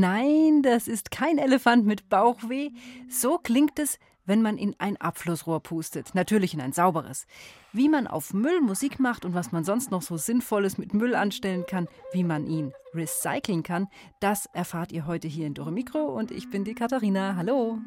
Nein, das ist kein Elefant mit Bauchweh. So klingt es, wenn man in ein Abflussrohr pustet. Natürlich in ein sauberes. Wie man auf Müll Musik macht und was man sonst noch so Sinnvolles mit Müll anstellen kann, wie man ihn recyceln kann, das erfahrt ihr heute hier in Dore Mikro und ich bin die Katharina. Hallo.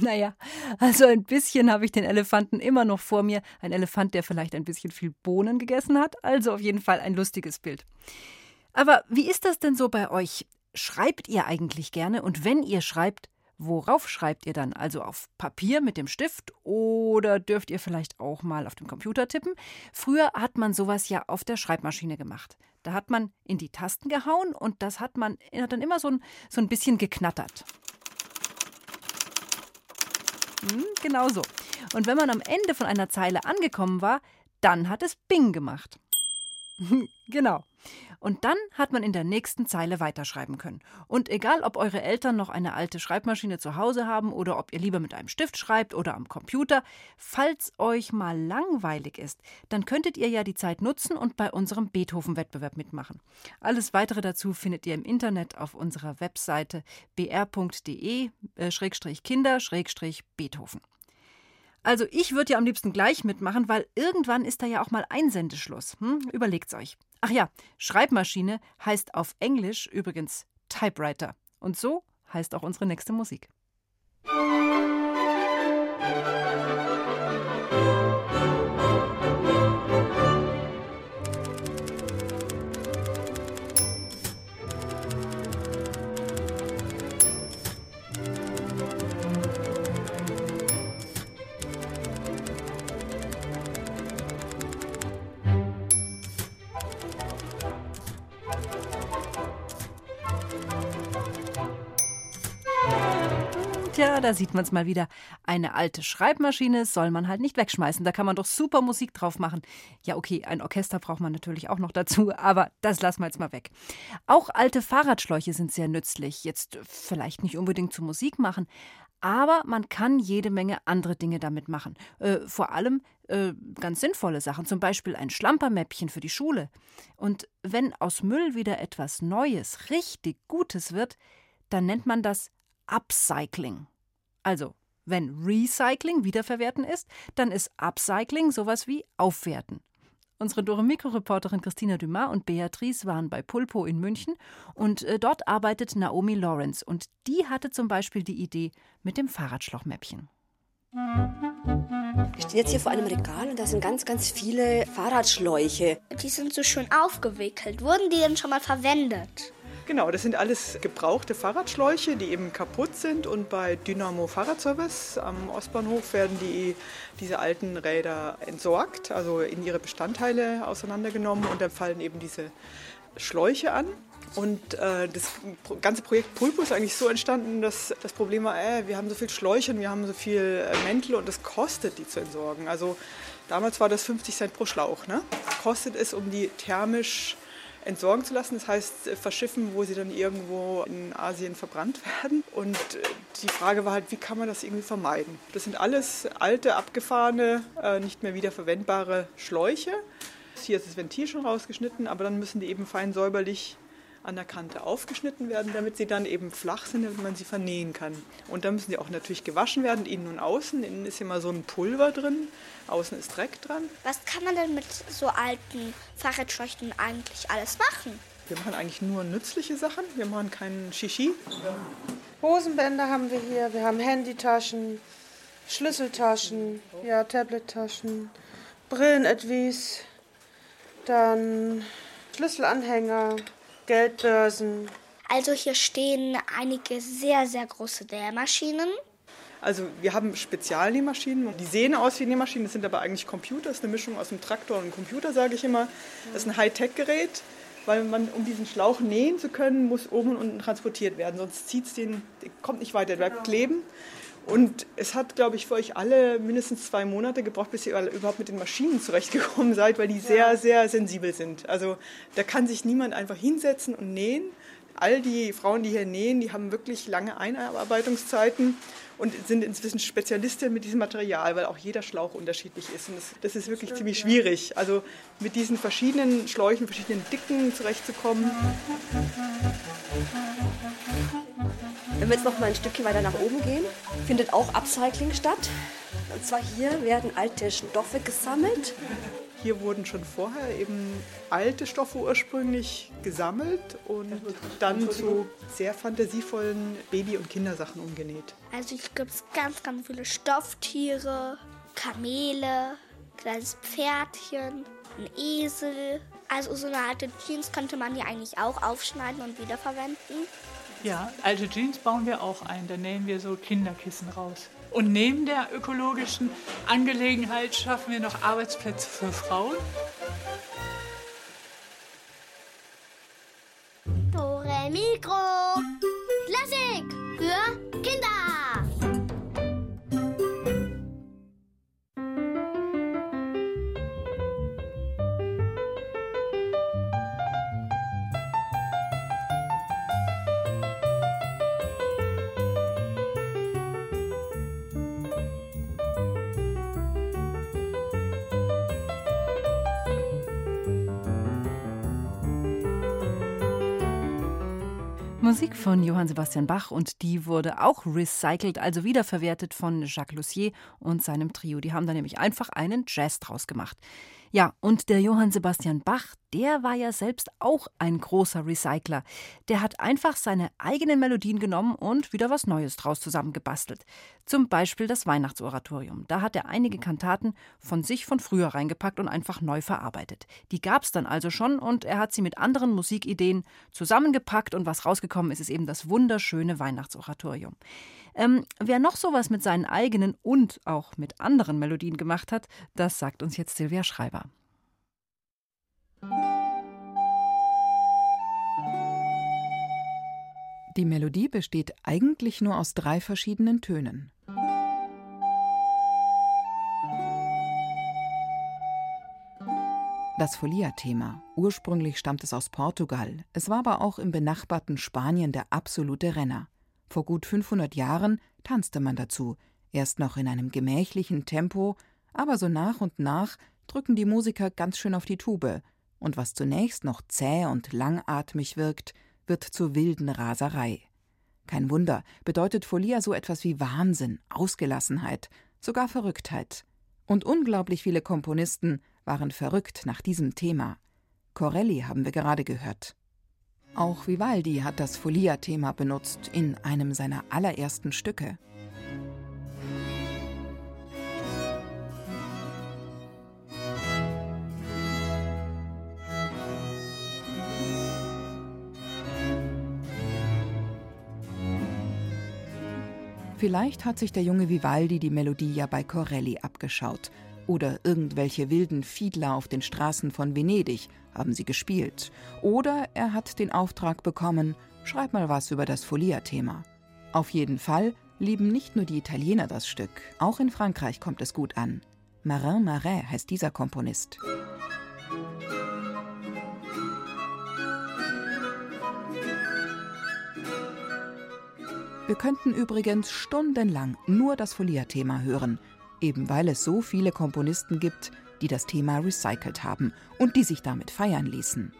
Naja, also ein bisschen habe ich den Elefanten immer noch vor mir. Ein Elefant, der vielleicht ein bisschen viel Bohnen gegessen hat. Also auf jeden Fall ein lustiges Bild. Aber wie ist das denn so bei euch? Schreibt ihr eigentlich gerne? Und wenn ihr schreibt, worauf schreibt ihr dann? Also auf Papier mit dem Stift oder dürft ihr vielleicht auch mal auf dem Computer tippen? Früher hat man sowas ja auf der Schreibmaschine gemacht. Da hat man in die Tasten gehauen und das hat man hat dann immer so ein, so ein bisschen geknattert. Hm, genau so. Und wenn man am Ende von einer Zeile angekommen war, dann hat es Bing gemacht. genau. Und dann hat man in der nächsten Zeile weiterschreiben können. Und egal, ob eure Eltern noch eine alte Schreibmaschine zu Hause haben oder ob ihr lieber mit einem Stift schreibt oder am Computer, falls euch mal langweilig ist, dann könntet ihr ja die Zeit nutzen und bei unserem Beethoven-Wettbewerb mitmachen. Alles weitere dazu findet ihr im Internet auf unserer Webseite br.de-kinder-beethoven. Also ich würde ja am liebsten gleich mitmachen, weil irgendwann ist da ja auch mal Einsendeschluss. Hm? Überlegt's euch. Ach ja, Schreibmaschine heißt auf Englisch übrigens Typewriter. Und so heißt auch unsere nächste Musik. Tja, da sieht man es mal wieder. Eine alte Schreibmaschine soll man halt nicht wegschmeißen. Da kann man doch super Musik drauf machen. Ja, okay, ein Orchester braucht man natürlich auch noch dazu, aber das lassen wir jetzt mal weg. Auch alte Fahrradschläuche sind sehr nützlich. Jetzt vielleicht nicht unbedingt zu Musik machen, aber man kann jede Menge andere Dinge damit machen. Äh, vor allem äh, ganz sinnvolle Sachen, zum Beispiel ein Schlampermäppchen für die Schule. Und wenn aus Müll wieder etwas Neues, richtig Gutes wird, dann nennt man das Upcycling. Also, wenn Recycling wiederverwerten ist, dann ist Upcycling sowas wie Aufwerten. Unsere Dore Mikro-Reporterin Christina Dumas und Beatrice waren bei Pulpo in München und äh, dort arbeitet Naomi Lawrence und die hatte zum Beispiel die Idee mit dem Fahrradschlauchmäppchen. Wir stehen jetzt hier vor einem Regal und da sind ganz, ganz viele Fahrradschläuche. Die sind so schön aufgewickelt. Wurden die denn schon mal verwendet? Genau, das sind alles gebrauchte Fahrradschläuche, die eben kaputt sind. Und bei Dynamo Fahrradservice am Ostbahnhof werden die, diese alten Räder entsorgt, also in ihre Bestandteile auseinandergenommen. Und dann fallen eben diese Schläuche an. Und äh, das ganze Projekt Pulpo ist eigentlich so entstanden, dass das Problem war, äh, wir haben so viel Schläuche und wir haben so viel äh, Mäntel und das kostet, die zu entsorgen. Also Damals war das 50 Cent pro Schlauch. Ne? Kostet es, um die thermisch entsorgen zu lassen. Das heißt, äh, verschiffen, wo sie dann irgendwo in Asien verbrannt werden. Und äh, die Frage war halt, wie kann man das irgendwie vermeiden? Das sind alles alte, abgefahrene, äh, nicht mehr wiederverwendbare Schläuche. Hier ist das Ventil schon rausgeschnitten, aber dann müssen die eben fein säuberlich an der Kante aufgeschnitten werden, damit sie dann eben flach sind, damit man sie vernähen kann. Und dann müssen sie auch natürlich gewaschen werden, innen und außen. Innen ist immer so ein Pulver drin, außen ist Dreck dran. Was kann man denn mit so alten Fahrradschläuchen eigentlich alles machen? Wir machen eigentlich nur nützliche Sachen, wir machen keinen Shishi. Hosenbänder haben wir hier, wir haben Handytaschen, Schlüsseltaschen, ja, Tablettaschen, Brillenetwies, dann Schlüsselanhänger, Geldbörsen. Also hier stehen einige sehr, sehr große Nähmaschinen. Also wir haben Spezialnähmaschinen, die sehen aus wie Nähmaschinen, das sind aber eigentlich Computer, das ist eine Mischung aus einem Traktor und einem Computer, sage ich immer. Das ist ein Hightech-Gerät, weil man, um diesen Schlauch nähen zu können, muss oben und unten transportiert werden, sonst zieht es den, kommt nicht weiter, der bleibt kleben. Und es hat, glaube ich, für euch alle mindestens zwei Monate gebraucht, bis ihr überhaupt mit den Maschinen zurechtgekommen seid, weil die sehr, sehr sensibel sind. Also da kann sich niemand einfach hinsetzen und nähen. All die Frauen, die hier nähen, die haben wirklich lange Einarbeitungszeiten und sind inzwischen Spezialistinnen mit diesem Material, weil auch jeder Schlauch unterschiedlich ist. Und das, das ist wirklich ziemlich schwierig. Also mit diesen verschiedenen Schläuchen, verschiedenen Dicken zurechtzukommen. Wenn wir jetzt noch mal ein Stückchen weiter nach oben gehen, findet auch Upcycling statt. Und zwar hier werden alte Stoffe gesammelt. Hier wurden schon vorher eben alte Stoffe ursprünglich gesammelt und dann zu sehr fantasievollen Baby- und Kindersachen umgenäht. Also hier gibt es ganz, ganz viele Stofftiere, Kamele, kleines Pferdchen, ein Esel. Also so eine alte Jeans könnte man hier eigentlich auch aufschneiden und wiederverwenden. Ja, alte Jeans bauen wir auch ein. Da nähen wir so Kinderkissen raus. Und neben der ökologischen Angelegenheit schaffen wir noch Arbeitsplätze für Frauen. Dore Mikro. Klassik für Kinder. Musik von Johann Sebastian Bach und die wurde auch recycelt, also wiederverwertet von Jacques Lussier und seinem Trio. Die haben da nämlich einfach einen Jazz draus gemacht. Ja, und der Johann Sebastian Bach, der war ja selbst auch ein großer Recycler. Der hat einfach seine eigenen Melodien genommen und wieder was Neues draus zusammengebastelt. Zum Beispiel das Weihnachtsoratorium. Da hat er einige Kantaten von sich von früher reingepackt und einfach neu verarbeitet. Die gab es dann also schon und er hat sie mit anderen Musikideen zusammengepackt und was rausgekommen ist, ist eben das wunderschöne Weihnachtsoratorium. Ähm, wer noch sowas mit seinen eigenen und auch mit anderen Melodien gemacht hat, das sagt uns jetzt Silvia Schreiber. Die Melodie besteht eigentlich nur aus drei verschiedenen Tönen. Das Folia-Thema. Ursprünglich stammt es aus Portugal. Es war aber auch im benachbarten Spanien der absolute Renner. Vor gut 500 Jahren tanzte man dazu, erst noch in einem gemächlichen Tempo, aber so nach und nach drücken die Musiker ganz schön auf die Tube, und was zunächst noch zäh und langatmig wirkt, wird zur wilden Raserei. Kein Wunder, bedeutet Folia so etwas wie Wahnsinn, Ausgelassenheit, sogar Verrücktheit. Und unglaublich viele Komponisten waren verrückt nach diesem Thema. Corelli haben wir gerade gehört. Auch Vivaldi hat das Folia-Thema benutzt in einem seiner allerersten Stücke. Vielleicht hat sich der junge Vivaldi die Melodie ja bei Corelli abgeschaut. Oder irgendwelche wilden Fiedler auf den Straßen von Venedig haben sie gespielt. Oder er hat den Auftrag bekommen, schreib mal was über das Folia-Thema. Auf jeden Fall lieben nicht nur die Italiener das Stück, auch in Frankreich kommt es gut an. Marin Marais heißt dieser Komponist. Wir könnten übrigens stundenlang nur das Folia-Thema hören, eben weil es so viele Komponisten gibt, die das Thema recycelt haben und die sich damit feiern ließen.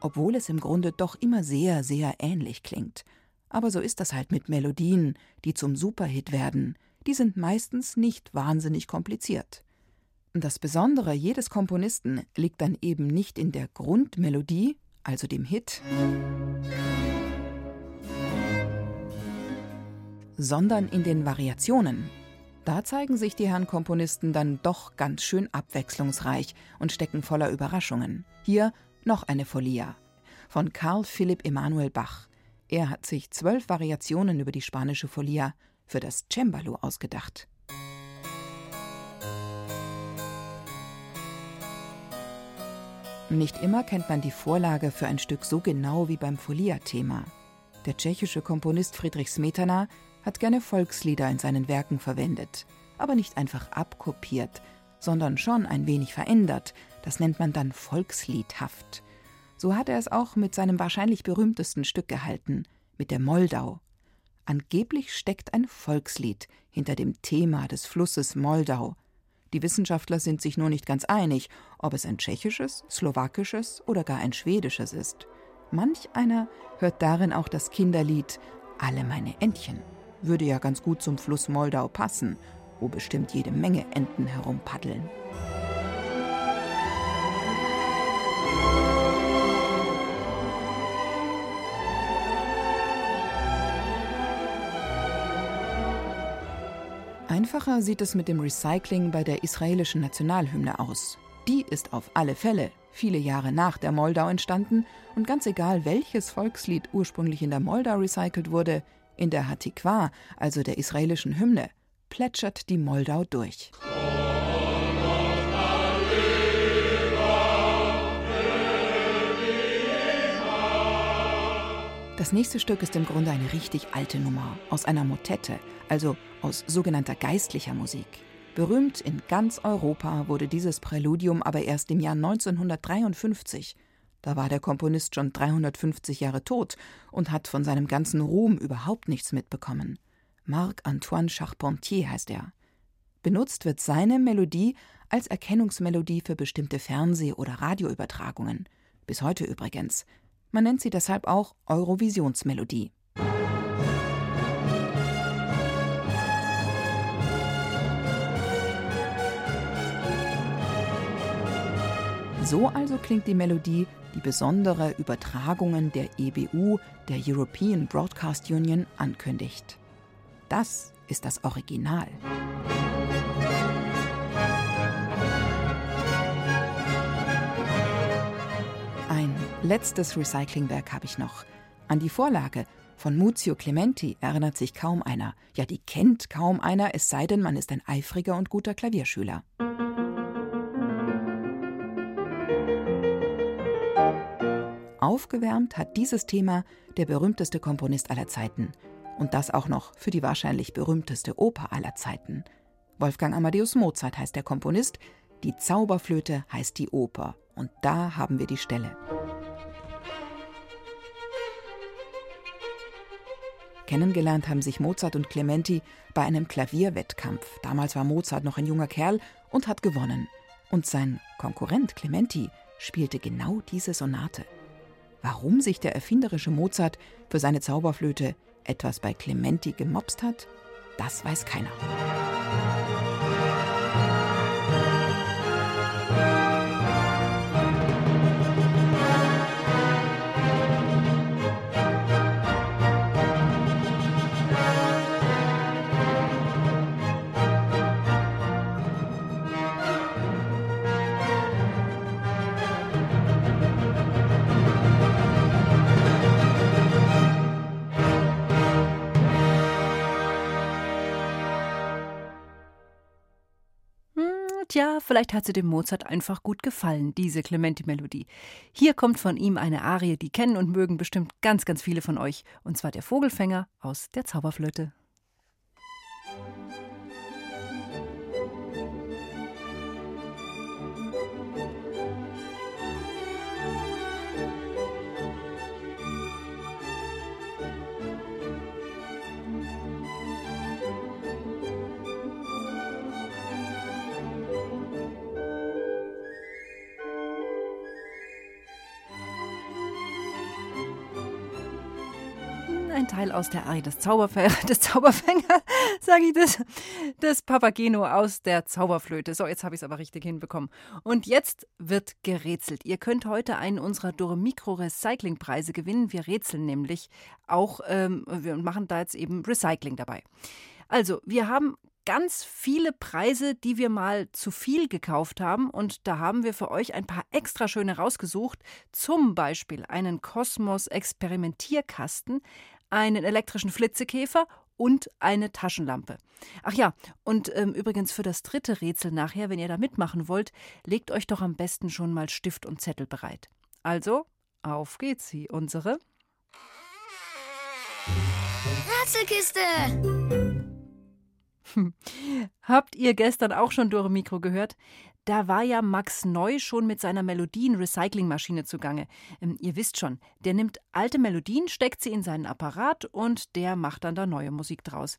Obwohl es im Grunde doch immer sehr, sehr ähnlich klingt. Aber so ist das halt mit Melodien, die zum Superhit werden. Die sind meistens nicht wahnsinnig kompliziert. Das Besondere jedes Komponisten liegt dann eben nicht in der Grundmelodie, also dem Hit, sondern in den Variationen. Da zeigen sich die Herren Komponisten dann doch ganz schön abwechslungsreich und stecken voller Überraschungen. Hier noch eine Folia von Karl Philipp Emanuel Bach. Er hat sich zwölf Variationen über die spanische Folia für das Cembalo ausgedacht. Nicht immer kennt man die Vorlage für ein Stück so genau wie beim Folia-Thema. Der tschechische Komponist Friedrich Smetana hat gerne Volkslieder in seinen Werken verwendet, aber nicht einfach abkopiert, sondern schon ein wenig verändert. Das nennt man dann volksliedhaft. So hat er es auch mit seinem wahrscheinlich berühmtesten Stück gehalten, mit der Moldau. Angeblich steckt ein Volkslied hinter dem Thema des Flusses Moldau. Die Wissenschaftler sind sich nur nicht ganz einig, ob es ein tschechisches, slowakisches oder gar ein schwedisches ist. Manch einer hört darin auch das Kinderlied Alle meine Entchen. Würde ja ganz gut zum Fluss Moldau passen, wo bestimmt jede Menge Enten herumpaddeln. Einfacher sieht es mit dem Recycling bei der israelischen Nationalhymne aus. Die ist auf alle Fälle viele Jahre nach der Moldau entstanden und ganz egal, welches Volkslied ursprünglich in der Moldau recycelt wurde, in der Hatikwa, also der israelischen Hymne, plätschert die Moldau durch. Das nächste Stück ist im Grunde eine richtig alte Nummer aus einer Motette, also aus sogenannter geistlicher Musik. Berühmt in ganz Europa wurde dieses Präludium aber erst im Jahr 1953. Da war der Komponist schon 350 Jahre tot und hat von seinem ganzen Ruhm überhaupt nichts mitbekommen. Marc-Antoine Charpentier heißt er. Benutzt wird seine Melodie als Erkennungsmelodie für bestimmte Fernseh- oder Radioübertragungen. Bis heute übrigens. Man nennt sie deshalb auch Eurovisionsmelodie. So also klingt die Melodie, die besondere Übertragungen der EBU, der European Broadcast Union, ankündigt. Das ist das Original. Letztes Recyclingwerk habe ich noch. An die Vorlage von Muzio Clementi erinnert sich kaum einer. Ja, die kennt kaum einer, es sei denn, man ist ein eifriger und guter Klavierschüler. Aufgewärmt hat dieses Thema der berühmteste Komponist aller Zeiten. Und das auch noch für die wahrscheinlich berühmteste Oper aller Zeiten. Wolfgang Amadeus Mozart heißt der Komponist, die Zauberflöte heißt die Oper. Und da haben wir die Stelle. Kennengelernt haben sich Mozart und Clementi bei einem Klavierwettkampf. Damals war Mozart noch ein junger Kerl und hat gewonnen. Und sein Konkurrent Clementi spielte genau diese Sonate. Warum sich der erfinderische Mozart für seine Zauberflöte etwas bei Clementi gemopst hat, das weiß keiner. Vielleicht hat sie dem Mozart einfach gut gefallen, diese Clementi-Melodie. Hier kommt von ihm eine Arie, die kennen und mögen bestimmt ganz, ganz viele von euch. Und zwar der Vogelfänger aus der Zauberflöte. Ein Teil aus der Arie des, Zauberfänger, des Zauberfängers, sage ich das, des Papageno aus der Zauberflöte. So, jetzt habe ich es aber richtig hinbekommen. Und jetzt wird gerätselt. Ihr könnt heute einen unserer Doremikro Recyclingpreise gewinnen. Wir rätseln nämlich auch, ähm, wir machen da jetzt eben Recycling dabei. Also, wir haben ganz viele Preise, die wir mal zu viel gekauft haben. Und da haben wir für euch ein paar extra schöne rausgesucht. Zum Beispiel einen Kosmos-Experimentierkasten, einen elektrischen Flitzekäfer und eine Taschenlampe. Ach ja, und ähm, übrigens für das dritte Rätsel nachher, wenn ihr da mitmachen wollt, legt euch doch am besten schon mal Stift und Zettel bereit. Also, auf geht's, sie, unsere Rätselkiste! Habt ihr gestern auch schon Dore Mikro gehört? Da war ja Max Neu schon mit seiner Melodien-Recycling-Maschine zugange. Ähm, ihr wisst schon, der nimmt alte Melodien, steckt sie in seinen Apparat und der macht dann da neue Musik draus.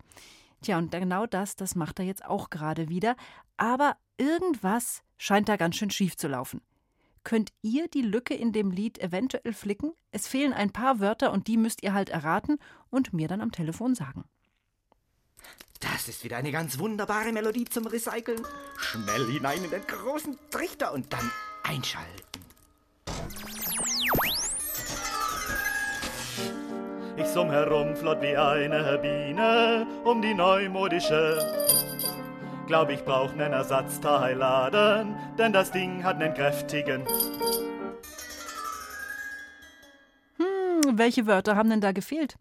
Tja, und genau das, das macht er jetzt auch gerade wieder. Aber irgendwas scheint da ganz schön schief zu laufen. Könnt ihr die Lücke in dem Lied eventuell flicken? Es fehlen ein paar Wörter und die müsst ihr halt erraten und mir dann am Telefon sagen. Das ist wieder eine ganz wunderbare Melodie zum Recyceln. Schnell hinein in den großen Trichter und dann einschalten. Ich summ herum flott wie eine Biene um die neumodische. Glaub ich brauch nen Ersatzteilladen, denn das Ding hat nen kräftigen. Welche Wörter haben denn da gefehlt?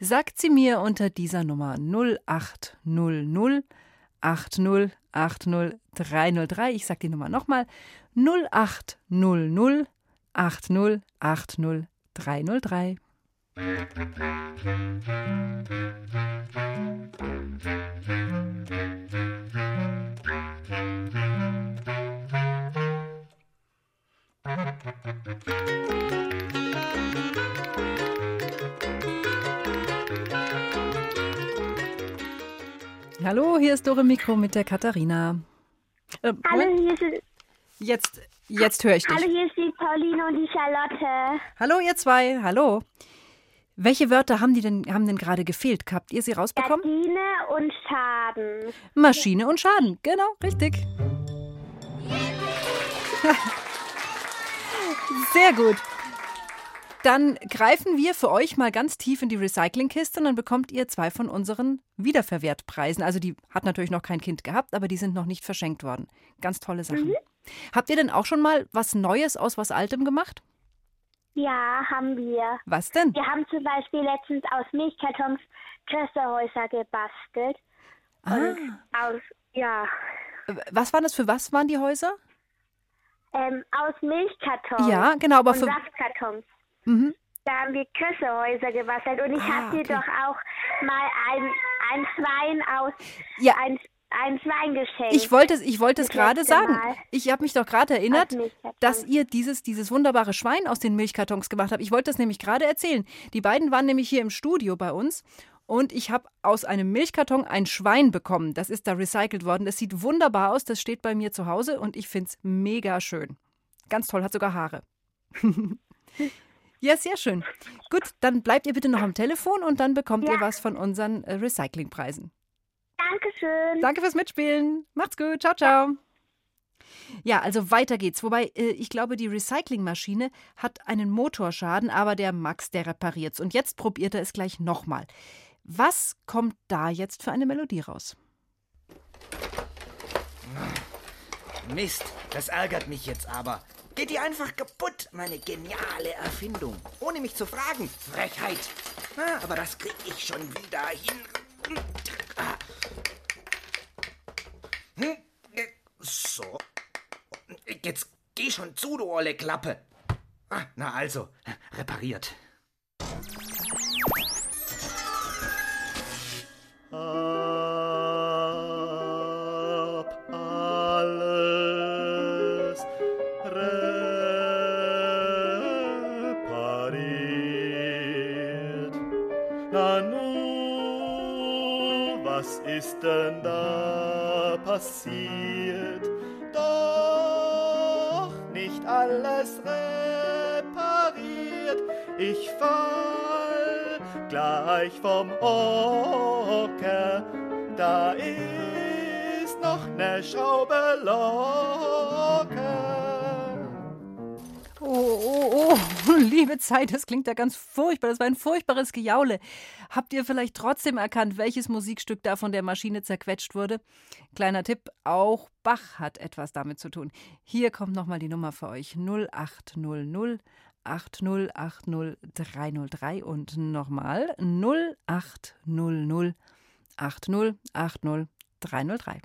Sagt sie mir unter dieser Nummer 0800 80 80 303. Ich sag die Nummer nochmal. 0800 80 80 303. Hallo, hier ist Dore Mikro mit der Katharina. Äh, Hallo, hier ist Jetzt, jetzt höre ich dich. Hallo, hier ist die Pauline und die Charlotte. Hallo, ihr zwei. Hallo. Welche Wörter haben die denn, haben denn gerade gefehlt? Habt ihr sie rausbekommen? Maschine und Schaden. Maschine und Schaden, genau, richtig. Sehr gut. Dann greifen wir für euch mal ganz tief in die Recyclingkiste und dann bekommt ihr zwei von unseren Wiederverwertpreisen. Also die hat natürlich noch kein Kind gehabt, aber die sind noch nicht verschenkt worden. Ganz tolle Sachen. Mhm. Habt ihr denn auch schon mal was Neues aus was Altem gemacht? Ja, haben wir. Was denn? Wir haben zum Beispiel letztens aus Milchkartons Kresserhäuser gebastelt. Ah. Und aus, ja. Was waren das für was waren die Häuser? Ähm, aus Milchkartons. Ja, genau, aber und für. Saftkartons. Mhm. Da haben wir Kössehäuser gebastelt und ich Ah, habe dir okay. doch auch mal ein, ein Schwein aus Ja. ein, ein Schwein geschenkt. Ich wollte es, ich wollte es gerade sagen. Mal. Ich habe mich doch gerade erinnert, dass ihr dieses, dieses wunderbare Schwein aus den Milchkartons gemacht habt. Ich wollte das nämlich gerade erzählen. Die beiden waren nämlich hier im Studio bei uns und ich habe aus einem Milchkarton ein Schwein bekommen. Das ist da recycelt worden. Das sieht wunderbar aus. Das steht bei mir zu Hause und ich finde es mega schön. Ganz toll, hat sogar Haare. ja, sehr schön. Gut, dann bleibt ihr bitte noch am Telefon und dann bekommt ihr was von unseren äh, Recyclingpreisen. Dankeschön. Danke fürs Mitspielen. Macht's gut. Ciao, ciao. Ja, also weiter geht's. Wobei, äh, ich glaube, die Recyclingmaschine hat einen Motorschaden, aber der Max, der repariert's. Und jetzt probiert er es gleich nochmal. Was kommt da jetzt für eine Melodie raus? Mist, das ärgert mich jetzt aber. Geht die einfach kaputt, meine geniale Erfindung. Ohne mich zu fragen. Frechheit. Aber das krieg ich schon wieder hin. Ah. Hm, So. Jetzt geh schon zu, du olle Klappe. Ah, na also, repariert. Was ist denn da passiert? Doch nicht alles repariert. Ich fall gleich vom Ocker. Da ist noch ne Schraube locker. Oh, oh, oh, liebe Zeit, das klingt ja ganz furchtbar. Das war ein furchtbares Gejaule. Habt ihr vielleicht trotzdem erkannt, welches Musikstück da von der Maschine zerquetscht wurde? Kleiner Tipp, auch Bach hat etwas damit zu tun. Hier kommt nochmal die Nummer für euch. 0800 8080303 und nochmal 0800 8080303.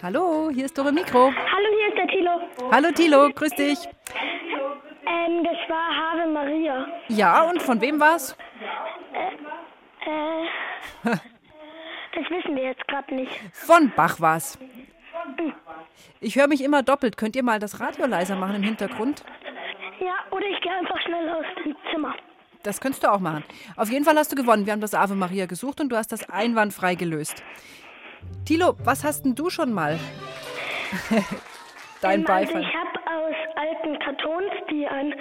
Hallo, hier ist Dore Mikro. Hallo, hier ist der Tilo. Hallo Tilo, grüß dich. Ähm, das war Have Maria. Ja, und von wem war's? Äh, das wissen wir jetzt gerade nicht. Von Bach war's. Ich höre mich immer doppelt. Könnt ihr mal das Radio leiser machen im Hintergrund? Ja, oder ich gehe einfach schnell aus dem Zimmer. Das könntest du auch machen. Auf jeden Fall hast du gewonnen. Wir haben das Ave Maria gesucht und du hast das einwandfrei gelöst. Tilo, was hast denn du schon mal? Dein Ähm, also Beifall. ich habe aus alten Kartons, die ein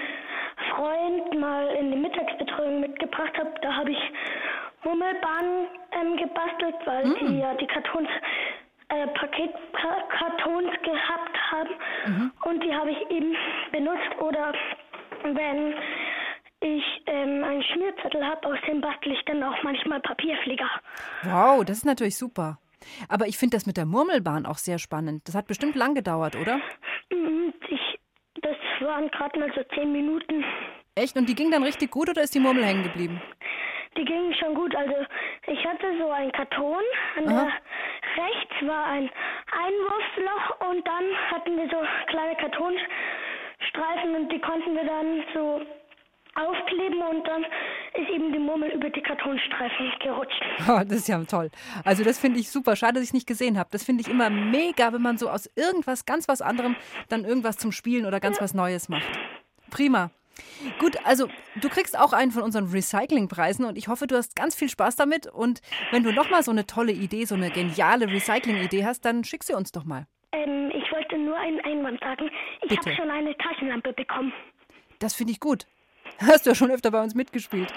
Freund mal in die Mittagsbetreuung mitgebracht hat, da habe ich Mummelbahnen ähm, gebastelt, weil Hm. die ja die Kartons, äh, Paketkartons gehabt haben. Mhm. Und die habe ich eben benutzt. Oder wenn ich ähm, einen Schmierzettel habe, aus dem bastel ich dann auch manchmal Papierflieger. Wow, das ist natürlich super. Aber ich finde das mit der Murmelbahn auch sehr spannend. Das hat bestimmt lang gedauert, oder? Mhm, Ich, das waren gerade mal so zehn Minuten. Echt? Und die ging dann richtig gut oder ist die Murmel hängen geblieben? Die gingen schon gut. Also ich hatte so einen Karton. An rechts war ein Einwurfloch und dann hatten wir so kleine Kartonstreifen und die konnten wir dann so aufkleben und dann ist eben die Murmel über die Kartonstreifen gerutscht. Oh, das ist ja toll. Also das finde ich super. Schade, dass ich es nicht gesehen habe. Das finde ich immer mega, wenn man so aus irgendwas, ganz was anderem, dann irgendwas zum Spielen oder ganz was Neues macht. Prima. Gut, also du kriegst auch einen von unseren Recyclingpreisen und ich hoffe, du hast ganz viel Spaß damit. Und wenn du nochmal so eine tolle Idee, so eine geniale Recycling-Idee hast, dann schick sie uns doch mal. Ähm, ich wollte nur einen Einwand sagen. Ich habe schon eine Taschenlampe bekommen. Das finde ich gut. Hast du ja schon öfter bei uns mitgespielt.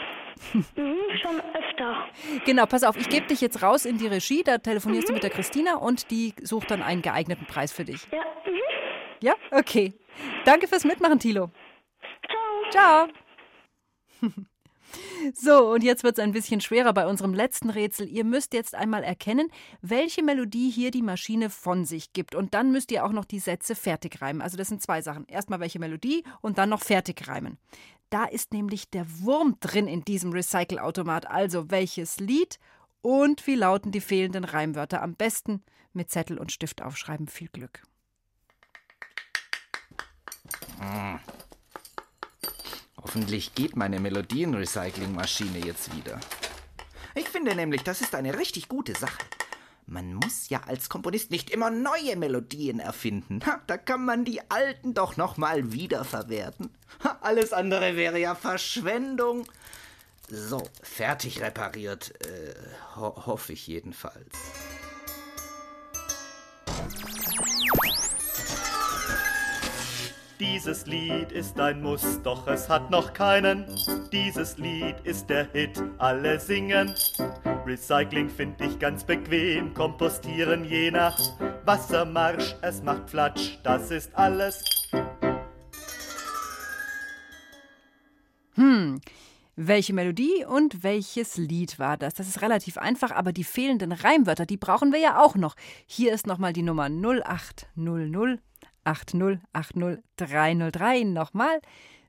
Mhm, schon öfter. Genau, pass auf, ich gebe dich jetzt raus in die Regie, da telefonierst du mit der Christina und die sucht dann einen geeigneten Preis für dich. Ja, mhm. Ja? Okay. Danke fürs Mitmachen, Tilo. Ciao. Ciao. So, und jetzt wird es ein bisschen schwerer bei unserem letzten Rätsel. Ihr müsst jetzt einmal erkennen, welche Melodie hier die Maschine von sich gibt. Und dann müsst ihr auch noch die Sätze fertig reimen. Also das sind zwei Sachen. Erstmal welche Melodie und dann noch fertig reimen. Da ist nämlich der Wurm drin in diesem Recycle-Automat. Also welches Lied und wie lauten die fehlenden Reimwörter. Am besten mit Zettel und Stift aufschreiben. Viel Glück. Hm. Hoffentlich geht meine Melodienrecyclingmaschine jetzt wieder. Ich finde nämlich, das ist eine richtig gute Sache. Man muss ja als Komponist nicht immer neue Melodien erfinden. Ha, da kann man die alten doch noch mal wiederverwerten. Ha, alles andere wäre ja Verschwendung. So, fertig repariert, äh, ho hoffe ich jedenfalls. Dieses Lied ist ein Muss, doch es hat noch keinen. Dieses Lied ist der Hit, alle singen. Recycling find ich ganz bequem, kompostieren je nach Wassermarsch, es macht Flatsch, das ist alles. Hm, welche Melodie und welches Lied war das? Das ist relativ einfach, aber die fehlenden Reimwörter, die brauchen wir ja auch noch. Hier ist nochmal die Nummer 0800 8080303. Nochmal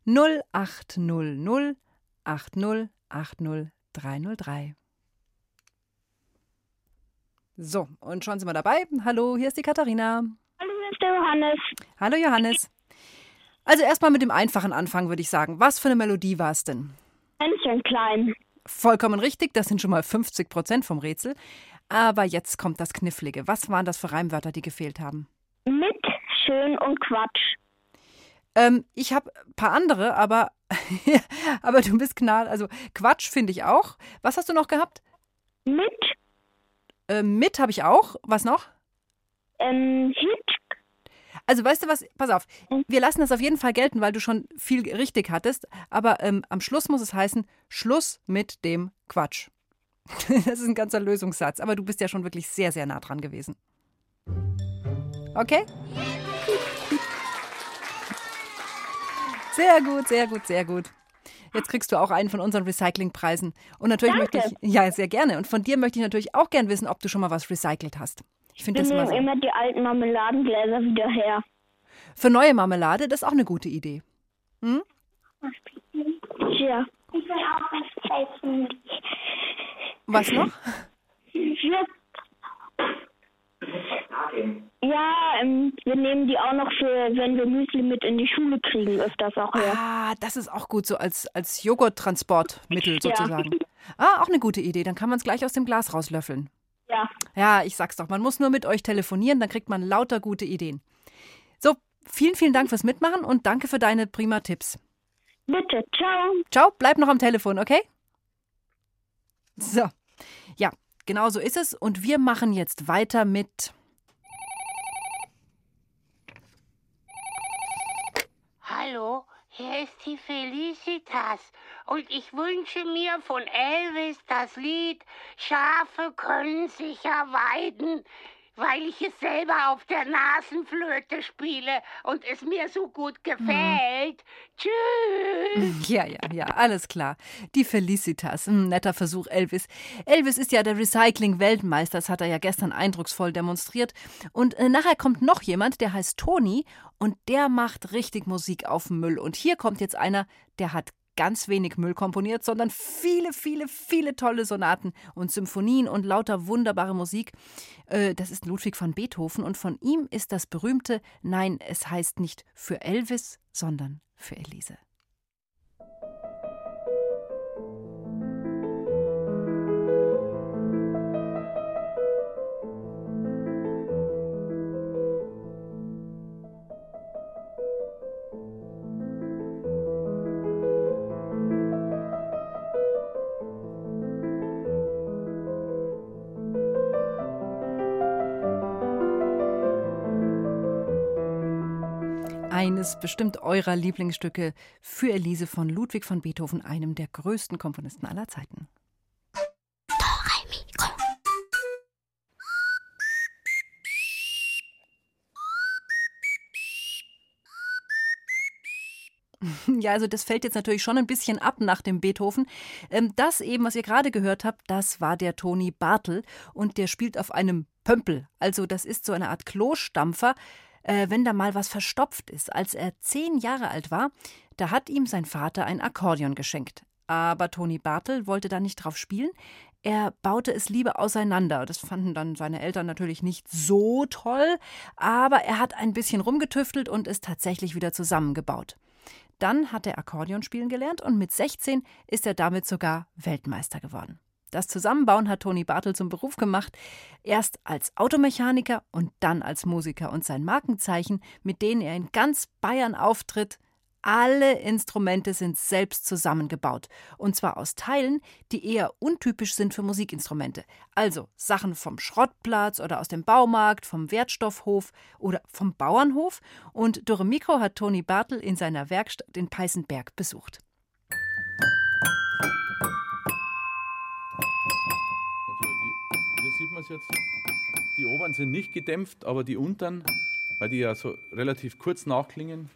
0800 8080303. So, und schon sind wir dabei. Hallo, hier ist die Katharina. Hallo, hier ist der Johannes. Hallo Johannes. Also erstmal mit dem einfachen Anfang würde ich sagen. Was für eine Melodie war es denn? Händchen klein. Vollkommen richtig, das sind schon mal 50 Prozent vom Rätsel. Aber jetzt kommt das Knifflige. Was waren das für Reimwörter, die gefehlt haben? Mit, schön und Quatsch. Ähm, ich habe ein paar andere, aber, aber du bist knall. Also Quatsch finde ich auch. Was hast du noch gehabt? Mit. Äh, mit habe ich auch. Was noch? Ähm, Hit. Also weißt du was, pass auf, wir lassen das auf jeden Fall gelten, weil du schon viel richtig hattest, aber ähm, am Schluss muss es heißen, Schluss mit dem Quatsch. Das ist ein ganzer Lösungssatz, aber du bist ja schon wirklich sehr, sehr nah dran gewesen. Okay? Sehr gut, sehr gut, sehr gut. Jetzt kriegst du auch einen von unseren Recyclingpreisen. Und natürlich Danke. möchte ich, ja, sehr gerne. Und von dir möchte ich natürlich auch gern wissen, ob du schon mal was recycelt hast. Ich finde das immer so. immer die alten Marmeladengläser wieder her. Für neue Marmelade, das ist auch eine gute Idee. Hm? Tja. Ich will auch was essen. Was noch? Wir ja, ähm, wir nehmen die auch noch für, wenn wir Müsli mit in die Schule kriegen, öfters auch her. Ah, das ist auch gut, so als, als Joghurttransportmittel Ja. sozusagen. Ah, auch eine gute Idee. Dann kann man es gleich aus dem Glas rauslöffeln. Ja. Ja, ich sag's doch, man muss nur mit euch telefonieren, dann kriegt man lauter gute Ideen. So, vielen, vielen Dank fürs Mitmachen und danke für deine prima Tipps. Bitte, ciao. Ciao, bleib noch am Telefon, okay? So, ja, genau so ist es. Und wir machen jetzt weiter mit. Hallo, hier ist die Felicitas und ich wünsche mir von Elvis das Lied Schafe können sicher weiden, weil ich es selber auf der Nasenflöte spiele und es mir so gut gefällt. Tschüss. Ja, ja, ja, alles klar. Die Felicitas. Ein netter Versuch, Elvis. Elvis ist ja der Recycling-Weltmeister. Das hat er ja gestern eindrucksvoll demonstriert. Und äh, nachher kommt noch jemand, der heißt Toni und der macht richtig Musik auf dem Müll. Und hier kommt jetzt einer, der hat ganz wenig Müll komponiert, sondern viele, viele, viele tolle Sonaten und Symphonien und lauter wunderbare Musik. Äh, Das ist Ludwig van Beethoven und von ihm ist das berühmte Nein, es heißt nicht für Elvis, sondern für Elise. Eines bestimmt eurer Lieblingsstücke für Elise von Ludwig van Beethoven, einem der größten Komponisten aller Zeiten. Ja, also das fällt jetzt natürlich schon ein bisschen ab nach dem Beethoven. Ähm, Das eben, was ihr gerade gehört habt, das war der Toni Bartel und der spielt auf einem Pömpel. Also das ist so eine Art Klostampfer, äh, wenn da mal was verstopft ist. Als er zehn Jahre alt war, da hat ihm sein Vater ein Akkordeon geschenkt. Aber Toni Bartel wollte da nicht drauf spielen. Er baute es lieber auseinander. Das fanden dann seine Eltern natürlich nicht so toll, aber er hat ein bisschen rumgetüftelt und es tatsächlich wieder zusammengebaut. Dann hat er Akkordeon spielen gelernt und mit 16 ist er damit sogar Weltmeister geworden. Das Zusammenbauen hat Toni Bartel zum Beruf gemacht, erst als Automechaniker und dann als Musiker. Und sein Markenzeichen, mit denen er in ganz Bayern auftritt, alle Instrumente sind selbst zusammengebaut. Und zwar aus Teilen, die eher untypisch sind für Musikinstrumente. Also Sachen vom Schrottplatz oder aus dem Baumarkt, vom Wertstoffhof oder vom Bauernhof. Und Dore Mikro hat Toni Bartel in seiner Werkstatt in Peißenberg besucht. Man es jetzt. Die oberen sind nicht gedämpft, aber die unteren, weil die ja so relativ kurz nachklingen,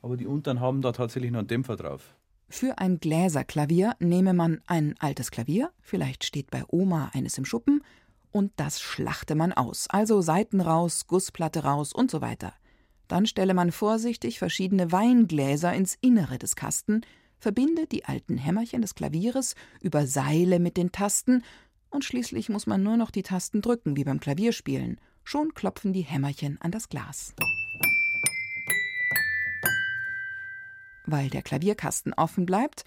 aber die unteren haben da tatsächlich noch einen Dämpfer drauf. Für ein Gläserklavier nehme man ein altes Klavier, vielleicht steht bei Oma eines im Schuppen, und das schlachte man aus, also Saiten raus, Gussplatte raus und so weiter. Dann stelle man vorsichtig verschiedene Weingläser ins Innere des Kasten, verbinde die alten Hämmerchen des Klavieres über Seile mit den Tasten und schließlich muss man nur noch die Tasten drücken, wie beim Klavierspielen. Schon klopfen die Hämmerchen an das Glas. Weil der Klavierkasten offen bleibt,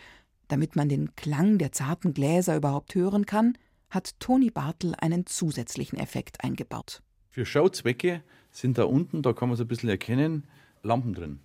damit man den Klang der zarten Gläser überhaupt hören kann, hat Toni Bartel einen zusätzlichen Effekt eingebaut. Für Showzwecke sind da unten, da kann man es ein bisschen erkennen, Lampen drin.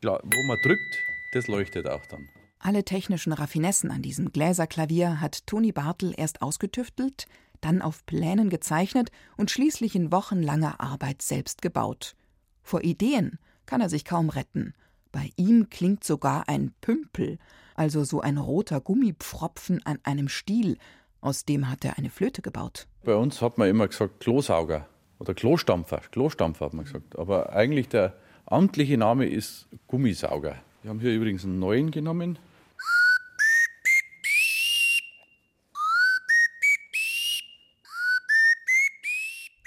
klar, wo man drückt, das leuchtet auch dann. Alle technischen Raffinessen an diesem Gläserklavier hat Toni Bartel erst ausgetüftelt, dann auf Plänen gezeichnet und schließlich in wochenlanger Arbeit selbst gebaut. Vor Ideen kann er sich kaum retten. Bei ihm klingt sogar ein Pümpel, also so ein roter Gummipfropfen an einem Stiel, aus dem hat er eine Flöte gebaut. Bei uns hat man immer gesagt Klosauger oder Klostampfer. Klostampfer hat man gesagt. Aber eigentlich der amtliche Name ist Gummisauger. Wir haben hier übrigens einen neuen genommen.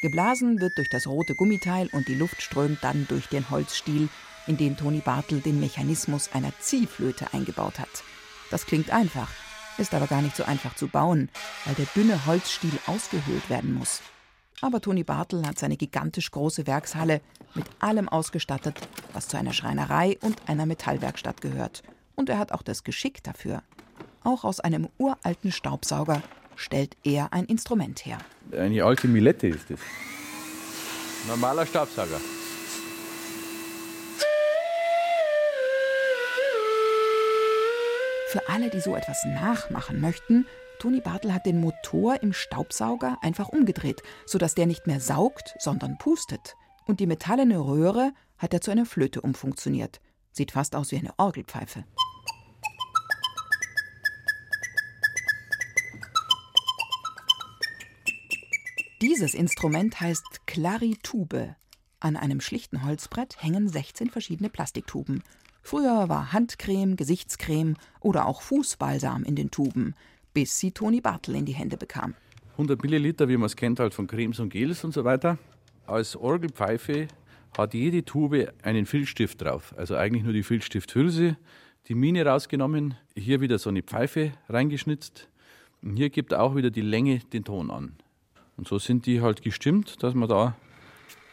Geblasen wird durch das rote Gummiteil und die Luft strömt dann durch den Holzstiel, in den Toni Bartel den Mechanismus einer Ziehflöte eingebaut hat. Das klingt einfach, ist aber gar nicht so einfach zu bauen, weil der dünne Holzstiel ausgehöhlt werden muss. Aber Toni Bartel hat seine gigantisch große Werkshalle mit allem ausgestattet, was zu einer Schreinerei und einer Metallwerkstatt gehört. Und er hat auch das Geschick dafür. Auch aus einem uralten Staubsauger stellt er ein Instrument her. Eine alte Milette ist das. Normaler Staubsauger. Für alle, die so etwas nachmachen möchten, Toni Bartel hat den Motor im Staubsauger einfach umgedreht, sodass der nicht mehr saugt, sondern pustet. Und die metallene Röhre hat er zu einer Flöte umfunktioniert. Sieht fast aus wie eine Orgelpfeife. Dieses Instrument heißt Claritube. An einem schlichten Holzbrett hängen 16 verschiedene Plastiktuben. Früher war Handcreme, Gesichtscreme oder auch Fußbalsam in den Tuben, bis sie Toni Bartel in die Hände bekam. 100 Milliliter, wie man es kennt, halt von Cremes und Gels und so weiter. Als Orgelpfeife hat jede Tube einen Filzstift drauf. Also eigentlich nur die Filzstifthülse, die Mine rausgenommen, hier wieder so eine Pfeife reingeschnitzt. Und hier gibt auch wieder die Länge den Ton an. Und so sind die halt gestimmt, dass man da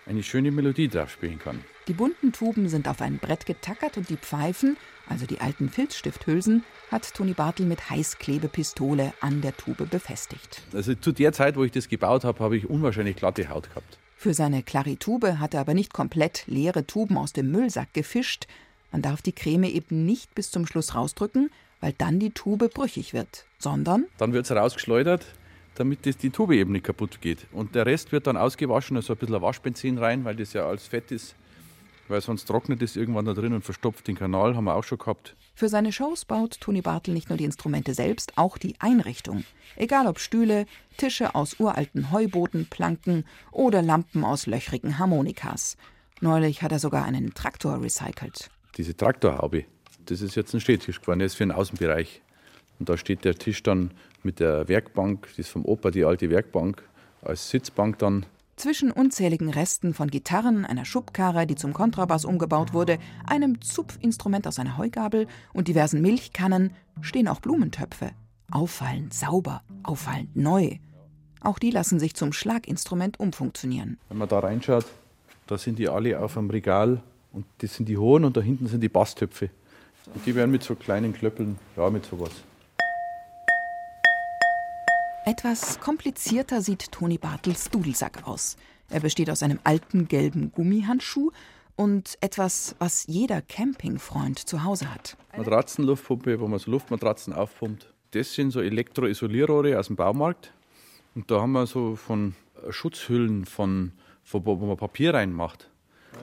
eine schöne Melodie drauf spielen kann. Die bunten Tuben sind auf ein Brett getackert und die Pfeifen, also die alten Filzstifthülsen, hat Toni Bartel mit Heißklebepistole an der Tube befestigt. Also zu der Zeit, wo ich das gebaut habe, habe ich unwahrscheinlich glatte Haut gehabt. Für seine Klaritube hat er aber nicht komplett leere Tuben aus dem Müllsack gefischt. Man darf die Creme eben nicht bis zum Schluss rausdrücken, weil dann die Tube brüchig wird, sondern Dann wird es rausgeschleudert, damit das die Tube eben nicht kaputt geht. Und der Rest wird dann ausgewaschen, also ein bisschen Waschbenzin rein, weil das ja alles Fett ist. Weil sonst trocknet es irgendwann da drin und verstopft den Kanal, haben wir auch schon gehabt. Für seine Shows baut Toni Bartel nicht nur die Instrumente selbst, auch die Einrichtung. Egal ob Stühle, Tische aus uralten Heubodenplanken oder Lampen aus löchrigen Harmonikas. Neulich hat er sogar einen Traktor recycelt. Diese Traktorhaube, das ist jetzt ein Stehtisch geworden, der ist für den Außenbereich. Und da steht der Tisch dann mit der Werkbank, das ist vom Opa die alte Werkbank, als Sitzbank dann. Zwischen unzähligen Resten von Gitarren, einer Schubkarre, die zum Kontrabass umgebaut wurde, einem Zupfinstrument aus einer Heugabel und diversen Milchkannen stehen auch Blumentöpfe. Auffallend sauber, auffallend neu. Auch die lassen sich zum Schlaginstrument umfunktionieren. Wenn man da reinschaut, da sind die alle auf dem Regal und das sind die hohen und da hinten sind die Basstöpfe. Und die werden mit so kleinen Klöppeln, ja, mit sowas. Etwas komplizierter sieht Toni Bartels Dudelsack aus. Er besteht aus einem alten gelben Gummihandschuh und etwas, was jeder Campingfreund zu Hause hat. Matratzenluftpumpe, wo man so Luftmatratzen aufpumpt. Das sind so Elektroisolierrohre aus dem Baumarkt. Und da haben wir so von Schutzhüllen, von, von wo man Papier reinmacht.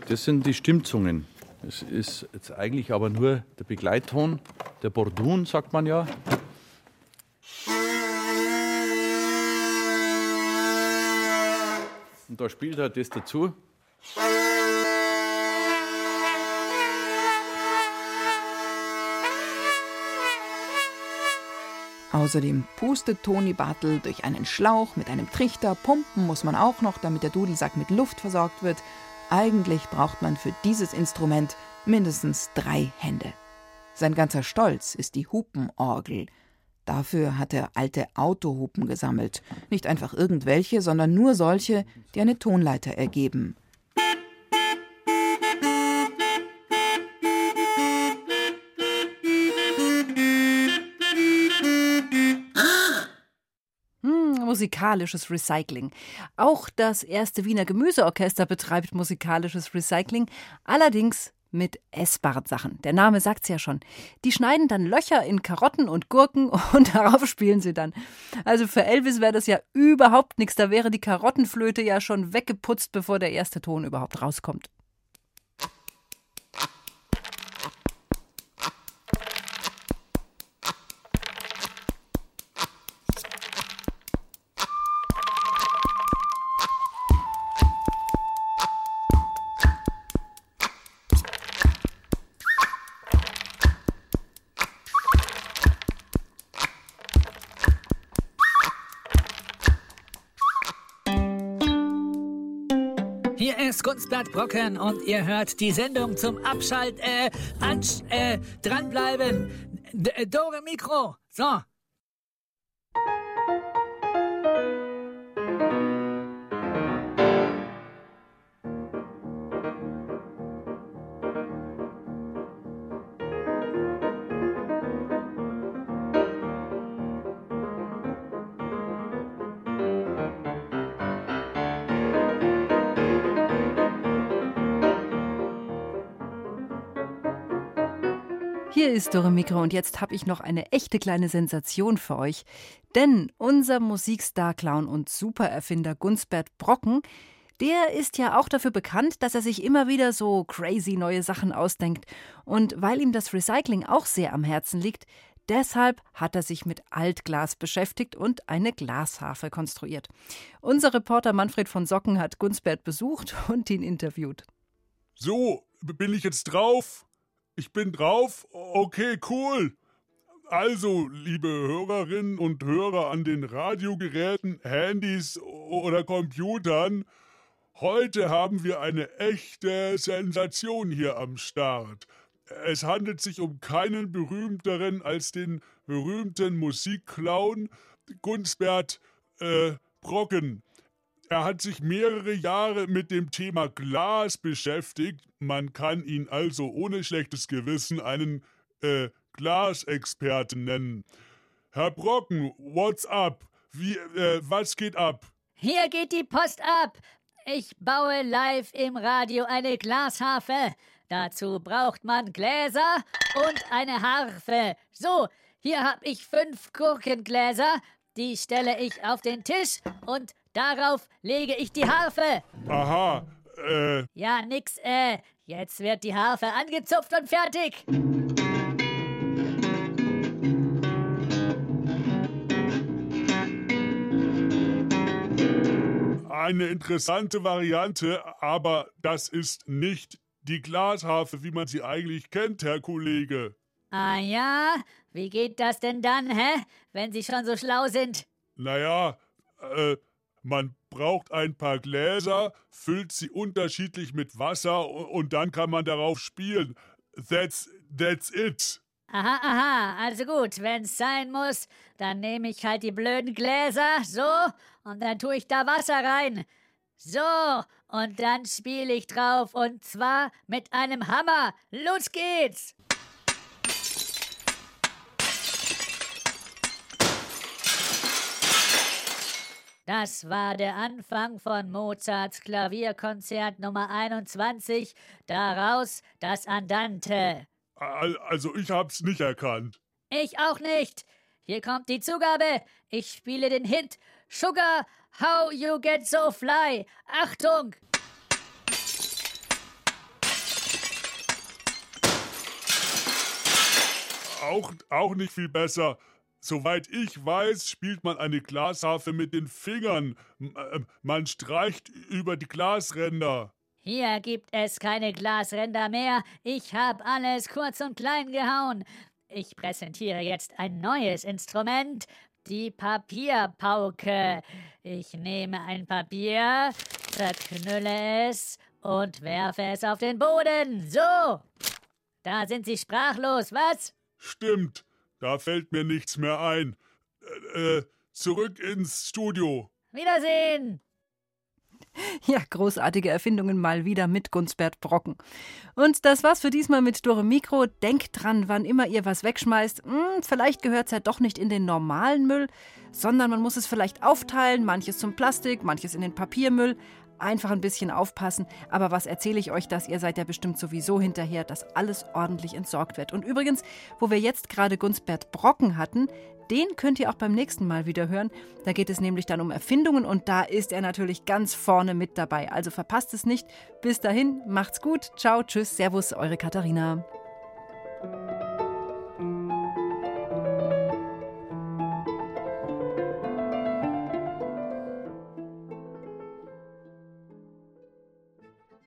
Das sind die Stimmzungen. Das ist jetzt eigentlich aber nur der Begleitton, der Bordun, sagt man ja. Und da spielt halt das dazu. Außerdem pustet Toni Bartel durch einen Schlauch mit einem Trichter. Pumpen muss man auch noch, damit der Dudelsack mit Luft versorgt wird. Eigentlich braucht man für dieses Instrument mindestens drei Hände. Sein ganzer Stolz ist die Hupenorgel. Dafür hat er alte Autohupen gesammelt. Nicht einfach irgendwelche, sondern nur solche, die eine Tonleiter ergeben. Hm, musikalisches Recycling. Auch das erste Wiener Gemüseorchester betreibt musikalisches Recycling, allerdings mit essbaren Sachen. Der Name sagt's ja schon. Die schneiden dann Löcher in Karotten und Gurken und darauf spielen sie dann. Also für Elvis wäre das ja überhaupt nichts. Da wäre die Karottenflöte ja schon weggeputzt, bevor der erste Ton überhaupt rauskommt. Ist Gunstbert Brocken und ihr hört die Sendung zum Abschalt, äh, ansch, äh, dranbleiben. D äh, Dore Mikro. So. Ist Dore Mikro und jetzt habe ich noch eine echte kleine Sensation für euch. Denn unser Musikstar-Clown und Supererfinder Gunsbert Brocken, der ist ja auch dafür bekannt, dass er sich immer wieder so crazy neue Sachen ausdenkt. Und weil ihm das Recycling auch sehr am Herzen liegt, deshalb hat er sich mit Altglas beschäftigt und eine Glasharfe konstruiert. Unser Reporter Manfred von Socken hat Gunsbert besucht und ihn interviewt. So, bin ich jetzt drauf? Ich bin drauf? Okay, cool. Also, liebe Hörerinnen und Hörer an den Radiogeräten, Handys oder Computern, heute haben wir eine echte Sensation hier am Start. Es handelt sich um keinen berühmteren als den berühmten Musikclown Gunsbert äh, Brocken. Er hat sich mehrere Jahre mit dem Thema Glas beschäftigt. Man kann ihn also ohne schlechtes Gewissen einen äh, Glasexperten nennen. Herr Brocken, what's up? Wie, äh, was geht ab? Hier geht die Post ab. Ich baue live im Radio eine Glasharfe. Dazu braucht man Gläser und eine Harfe. So, hier habe ich fünf Gurkengläser. Die stelle ich auf den Tisch und Darauf lege ich die Harfe. Aha, äh. Ja, nix, äh. Jetzt wird die Harfe angezupft und fertig. Eine interessante Variante, aber das ist nicht die Glasharfe, wie man sie eigentlich kennt, Herr Kollege. Ah ja? Wie geht das denn dann, hä? Wenn Sie schon so schlau sind? Naja, äh, man braucht ein paar Gläser, füllt sie unterschiedlich mit Wasser und dann kann man darauf spielen. That's, that's it. Aha, aha, also gut, wenn's sein muss, dann nehme ich halt die blöden Gläser, so, und dann tue ich da Wasser rein. So, und dann spiele ich drauf, und zwar mit einem Hammer. Los geht's! Das war der Anfang von Mozarts Klavierkonzert Nummer 21, daraus das Andante. Also ich hab's nicht erkannt. Ich auch nicht. Hier kommt die Zugabe. Ich spiele den Hit Sugar, How You Get So Fly. Achtung! Auch, auch nicht viel besser. Soweit ich weiß, spielt man eine Glasharfe mit den Fingern. Äh, man streicht über die Glasränder. Hier gibt es keine Glasränder mehr. Ich hab alles kurz und klein gehauen. Ich präsentiere jetzt ein neues Instrument, die Papierpauke. Ich nehme ein Papier, zerknülle es und werfe es auf den Boden. So. Da sind Sie sprachlos, was? Stimmt. Da fällt mir nichts mehr ein. Äh, äh, zurück ins Studio. Wiedersehen! Ja, großartige Erfindungen mal wieder mit Gunsbert Brocken. Und das war's für diesmal mit Dore Mikro. Denkt dran, wann immer ihr was wegschmeißt, hm, vielleicht gehört's ja doch nicht in den normalen Müll, sondern man muss es vielleicht aufteilen, manches zum Plastik, manches in den Papiermüll. Einfach ein bisschen aufpassen. Aber was erzähle ich euch das? Ihr seid ja bestimmt sowieso hinterher, dass alles ordentlich entsorgt wird. Und übrigens, wo wir jetzt gerade Gunsbert Brocken hatten, den könnt ihr auch beim nächsten Mal wieder hören. Da geht es nämlich dann um Erfindungen und da ist er natürlich ganz vorne mit dabei. Also verpasst es nicht. Bis dahin, macht's gut. Ciao, tschüss, servus, eure Katharina.